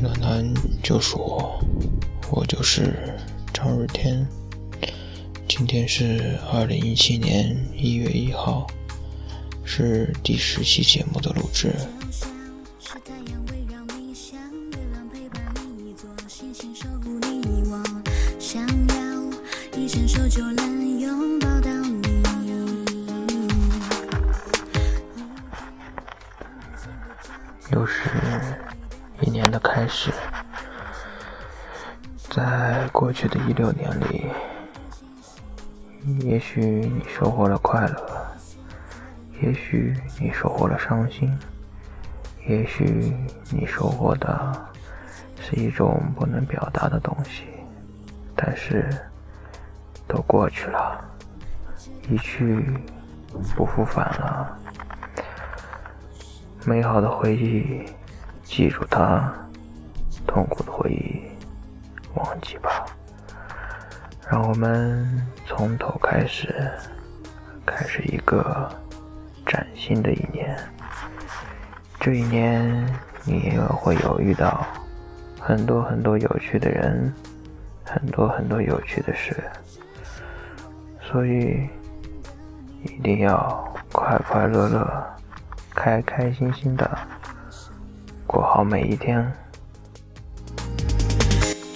暖男就是我，我就是张日天。今天是二零一七年一月一号，是第十期节目的录制。又是的开始，在过去的一六年里，也许你收获了快乐，也许你收获了伤心，也许你收获的是一种不能表达的东西，但是都过去了，一去不复返了。美好的回忆，记住它；痛苦的回忆，忘记吧。让我们从头开始，开始一个崭新的一年。这一年，你也会有遇到很多很多有趣的人，很多很多有趣的事，所以一定要快快乐乐。开开心心的过好每一天。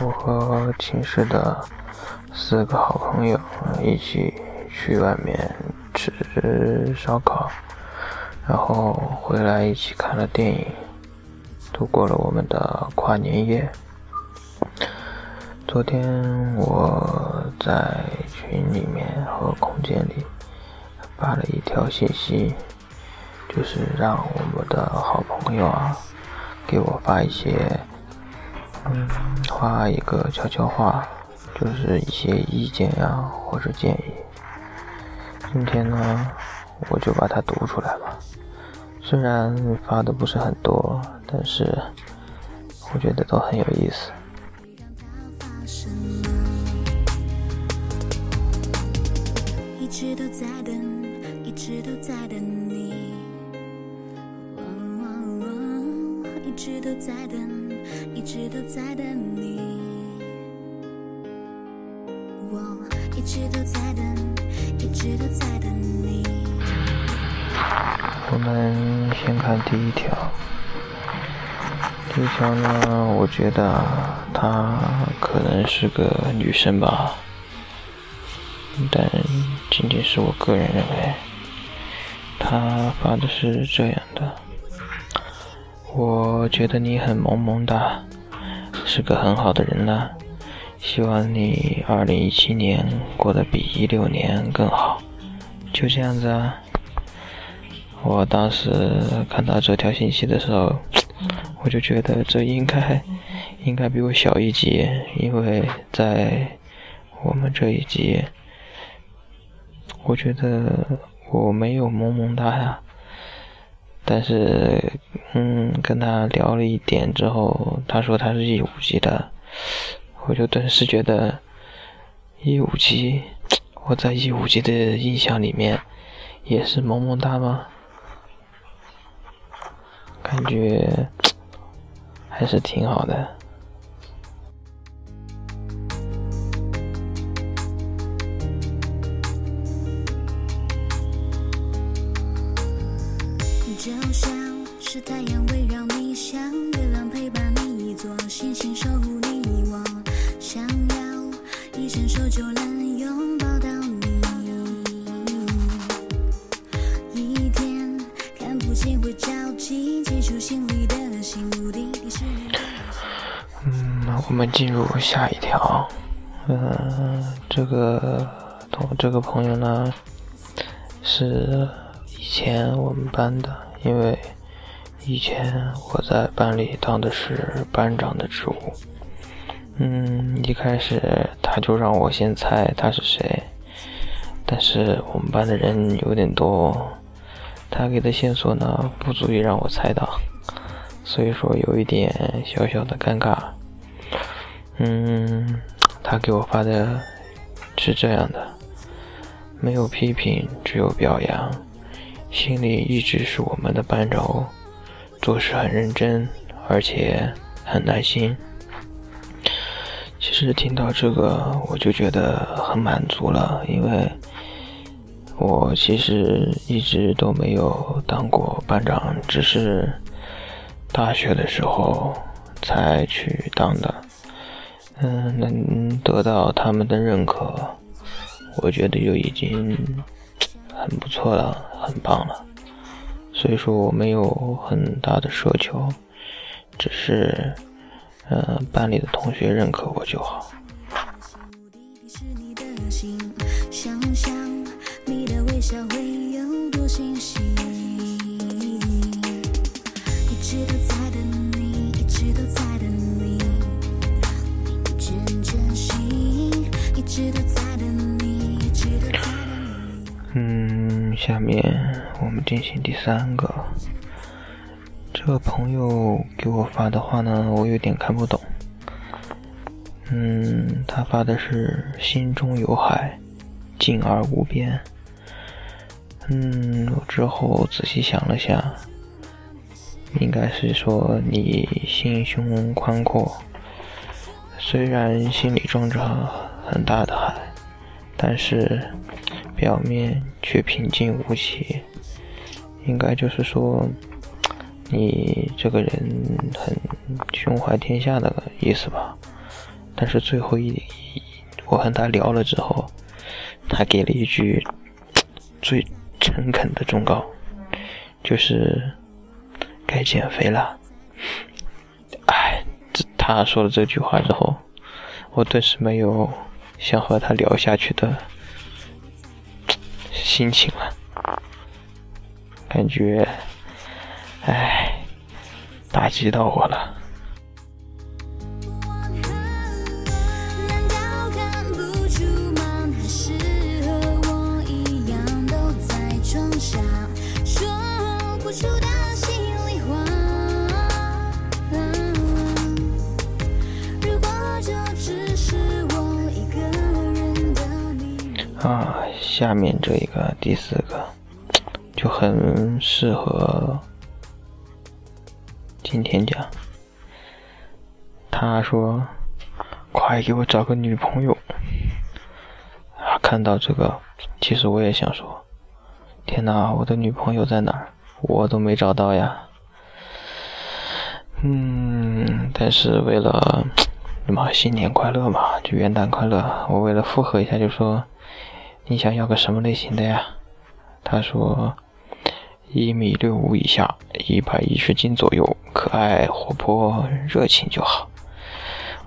我和寝室的四个好朋友一起去外面吃烧烤，然后回来一起看了电影，度过了我们的跨年夜。昨天我在群里面和空间里发了一条信息，就是让我们的好朋友啊给我发一些。嗯，画一个悄悄话，就是一些意见呀或者建议。今天呢，我就把它读出来吧。虽然发的不是很多，但是我觉得都很有意思。一直都在等，一直都在等你，一直都在等。一直都在等你，我一直都在等，一直都在等你。我们先看第一条，第一条呢，我觉得她可能是个女生吧，但仅仅是我个人认为，她发的是这样的。我觉得你很萌萌哒，是个很好的人呢。希望你二零一七年过得比一六年更好。就这样子啊。我当时看到这条信息的时候，我就觉得这应该应该比我小一级，因为在我们这一级，我觉得我没有萌萌哒呀。但是，嗯，跟他聊了一点之后，他说他是一五级的，我就顿时觉得，一五级，我在一五级的印象里面，也是萌萌哒吗？感觉还是挺好的。你，做星星守护你。我想要一伸手就能拥抱到你。一天看不清会着急，记住心里的心目的地是你。嗯，我们进入下一条。嗯，这个同这个朋友呢，是以前我们班的。因为以前我在班里当的是班长的职务。嗯，一开始他就让我先猜他是谁，但是我们班的人有点多，他给的线索呢不足以让我猜到，所以说有一点小小的尴尬。嗯，他给我发的是这样的：没有批评，只有表扬，心里一直是我们的班长哦，做事很认真，而且很耐心。其实听到这个，我就觉得很满足了，因为我其实一直都没有当过班长，只是大学的时候才去当的。嗯，能得到他们的认可，我觉得就已经很不错了，很棒了。所以说我没有很大的奢求，只是。呃，班里的同学认可我就好。嗯，下面我们进行第三个。这个朋友给我发的话呢，我有点看不懂。嗯，他发的是“心中有海，静而无边”。嗯，我之后仔细想了下，应该是说你心胸宽阔，虽然心里装着很大的海，但是表面却平静无奇。应该就是说。你这个人很胸怀天下的意思吧？但是最后一点，我和他聊了之后，他给了一句最诚恳的忠告，就是该减肥了。哎，这他说了这句话之后，我顿时没有想和他聊下去的心情了，感觉。唉，打击到我了。啊，下面这一个第四个就很适合。今天讲，他说：“快给我找个女朋友。”啊，看到这个，其实我也想说：“天哪，我的女朋友在哪儿？我都没找到呀。”嗯，但是为了嘛，新年快乐嘛，就元旦快乐。我为了附和一下，就说：“你想要个什么类型的呀？”他说。一米六五以下，一百一十斤左右，可爱、活泼、热情就好。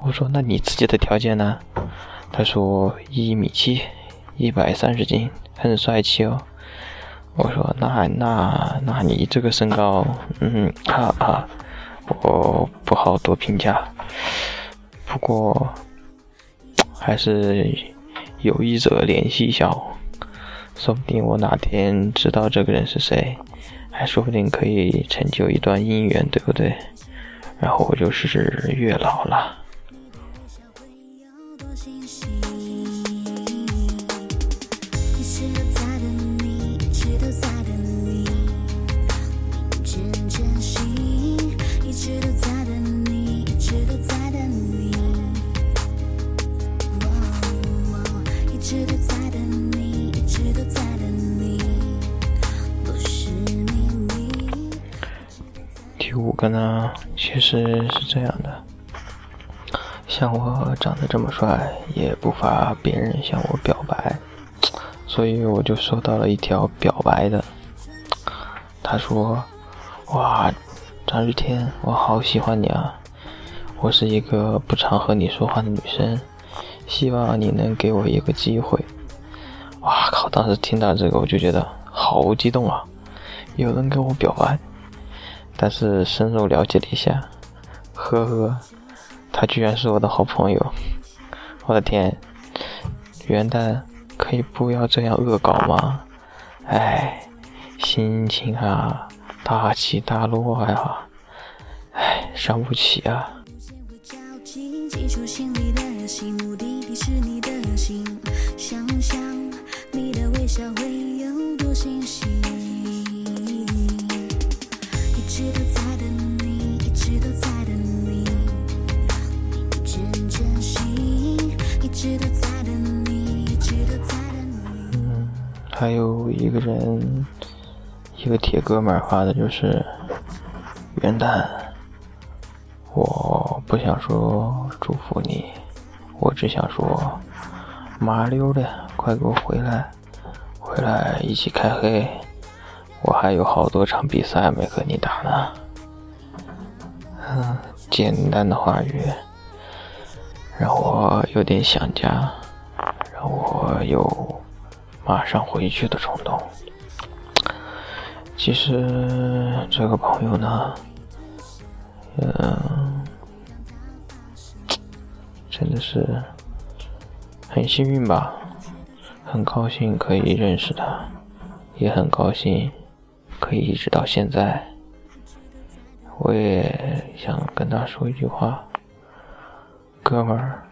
我说：“那你自己的条件呢？”他说：“一米七，一百三十斤，很帅气哦。”我说：“那那那你这个身高，嗯，啊啊，我不好多评价。不过还是有意者联系一下哦，说不定我哪天知道这个人是谁。”还说不定可以成就一段姻缘，对不对？然后我就是月老了。可能其实是这样的，像我长得这么帅，也不乏别人向我表白，所以我就收到了一条表白的。他说：“哇，张日天，我好喜欢你啊！我是一个不常和你说话的女生，希望你能给我一个机会。”哇靠！当时听到这个，我就觉得好激动啊！有人跟我表白。但是深入了解了一下，呵呵，他居然是我的好朋友！我的天，元旦可以不要这样恶搞吗？哎，心情啊，大起大落呀，哎，伤不起啊！还有一个人，一个铁哥们发的就是元旦，我不想说祝福你，我只想说麻溜的，快给我回来，回来一起开黑，我还有好多场比赛没和你打呢。嗯，简单的话语让我有点想家，让我有。马上回去的冲动。其实这个朋友呢，嗯，真的是很幸运吧，很高兴可以认识他，也很高兴可以一直到现在。我也想跟他说一句话，哥们儿，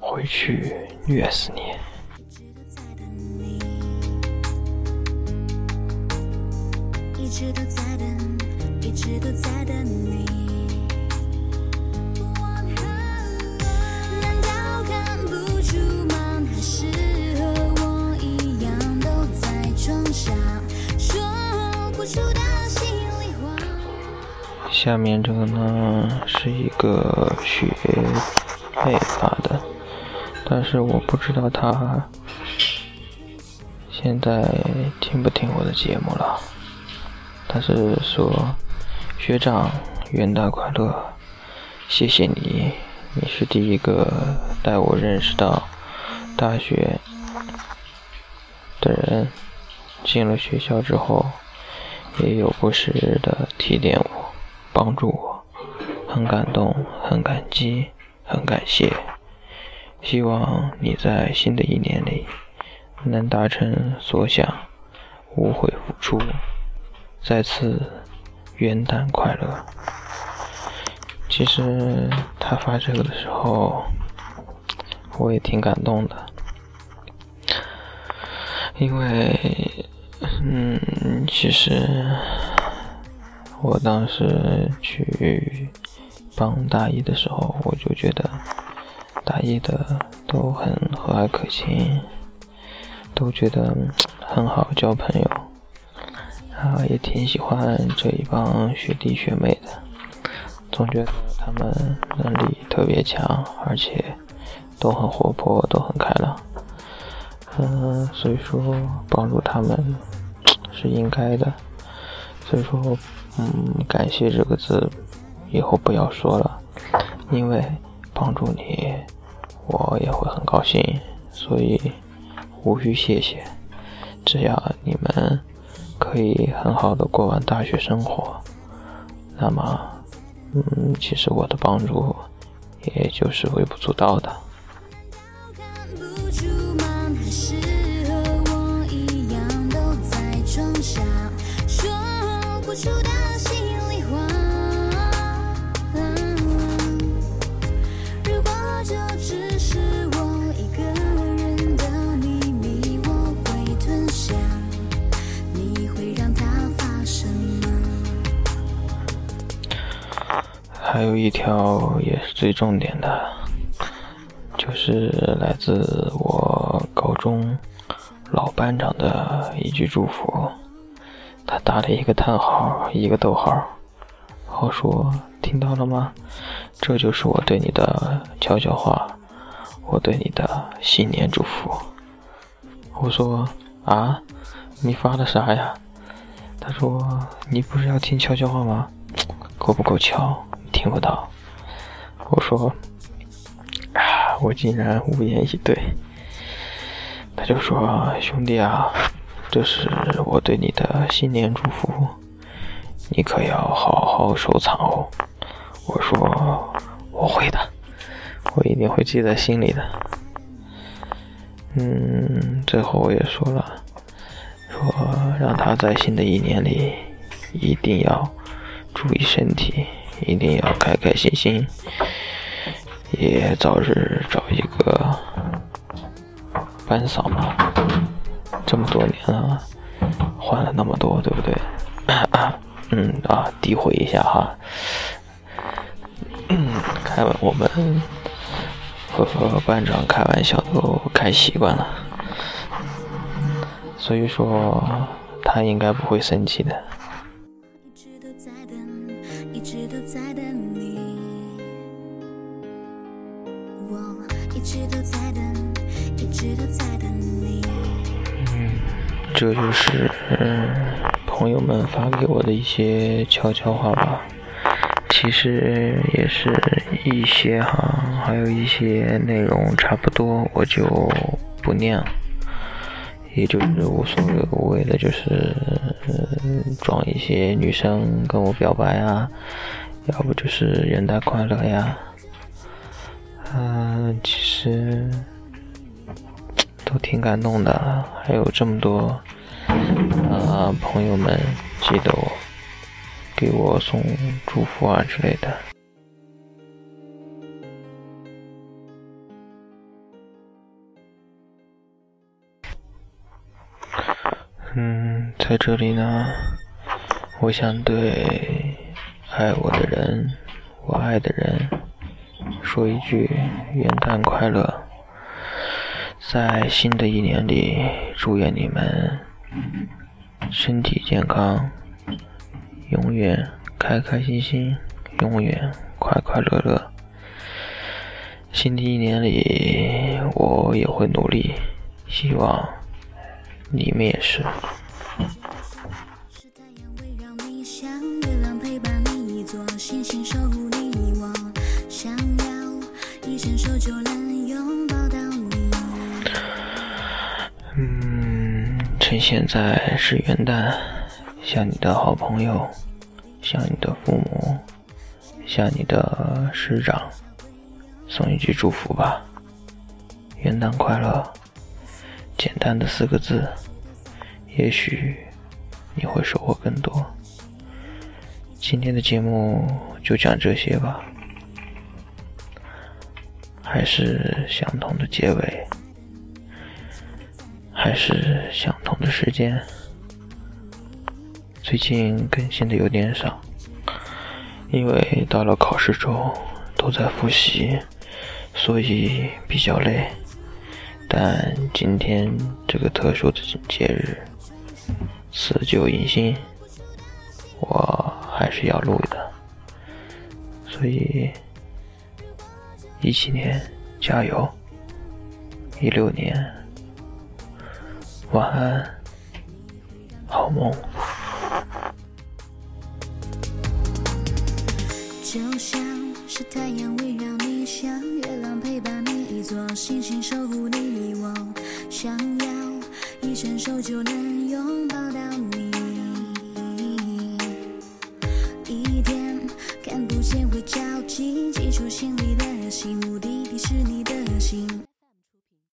回去虐死你！一直都在等，一直都在等。你下面这个呢，是一个学配发的，但是我不知道他。现在听不听我的节目了？他是说：“学长，元旦快乐！谢谢你，你是第一个带我认识到大学的人。进了学校之后，也有不时的提点我，帮助我，很感动，很感激，很感谢。希望你在新的一年里能达成所想，无悔付出。”再次元旦快乐！其实他发这个的时候，我也挺感动的，因为，嗯，其实我当时去帮大一的时候，我就觉得大一的都很和蔼可亲，都觉得很好交朋友。啊，也挺喜欢这一帮学弟学妹的，总觉得他们能力特别强，而且都很活泼，都很开朗。嗯，所以说帮助他们是应该的。所以说，嗯，感谢这个字以后不要说了，因为帮助你，我也会很高兴，所以无需谢谢。只要你们。可以很好的过完大学生活，那么，嗯，其实我的帮助也就是微不足道的。还有一条也是最重点的，就是来自我高中老班长的一句祝福。他打了一个叹号，一个逗号，然后说：“听到了吗？这就是我对你的悄悄话，我对你的新年祝福。”我说：“啊，你发的啥呀？”他说：“你不是要听悄悄话吗？够不够悄？”听不到，我说，啊，我竟然无言以对。他就说：“兄弟啊，这是我对你的新年祝福，你可要好好收藏哦。我说我会的，我一定会记在心里的。嗯，最后我也说了，说让他在新的一年里一定要注意身体，一定要开开心心，也早日找一个班嫂嘛。这么多年了，换了那么多，对不对？嗯啊，诋毁一下哈。开玩我们和班长开玩笑都开习惯了，所以说他应该不会生气的。这就是朋友们发给我的一些悄悄话吧。其实也是一些哈，还有一些内容差不多，我就不念了，也就是无所谓无谓的，就是装一些女生跟我表白啊，要不就是元旦快乐呀，嗯，其实都挺感动的，还有这么多啊朋友们记得我。给我送祝福啊之类的。嗯，在这里呢，我想对爱我的人、我爱的人说一句元旦快乐。在新的一年里，祝愿你们身体健康。永远开开心心，永远快快乐乐。新的一年里，我也会努力，希望你们也是。趁现在是元旦。向你的好朋友，向你的父母，向你的师长，送一句祝福吧。元旦快乐！简单的四个字，也许你会收获更多。今天的节目就讲这些吧，还是相同的结尾，还是相同的时间。最近更新的有点少，因为到了考试周都在复习，所以比较累。但今天这个特殊的节日，辞旧迎新，我还是要录的。所以，一七年加油，一六年晚安，好梦。就像是太阳围绕你，像月亮陪伴你，一座星星守护你。我想要一伸手就能拥抱到你。一天看不见会着急，寄出心里的信，目的地是你的心。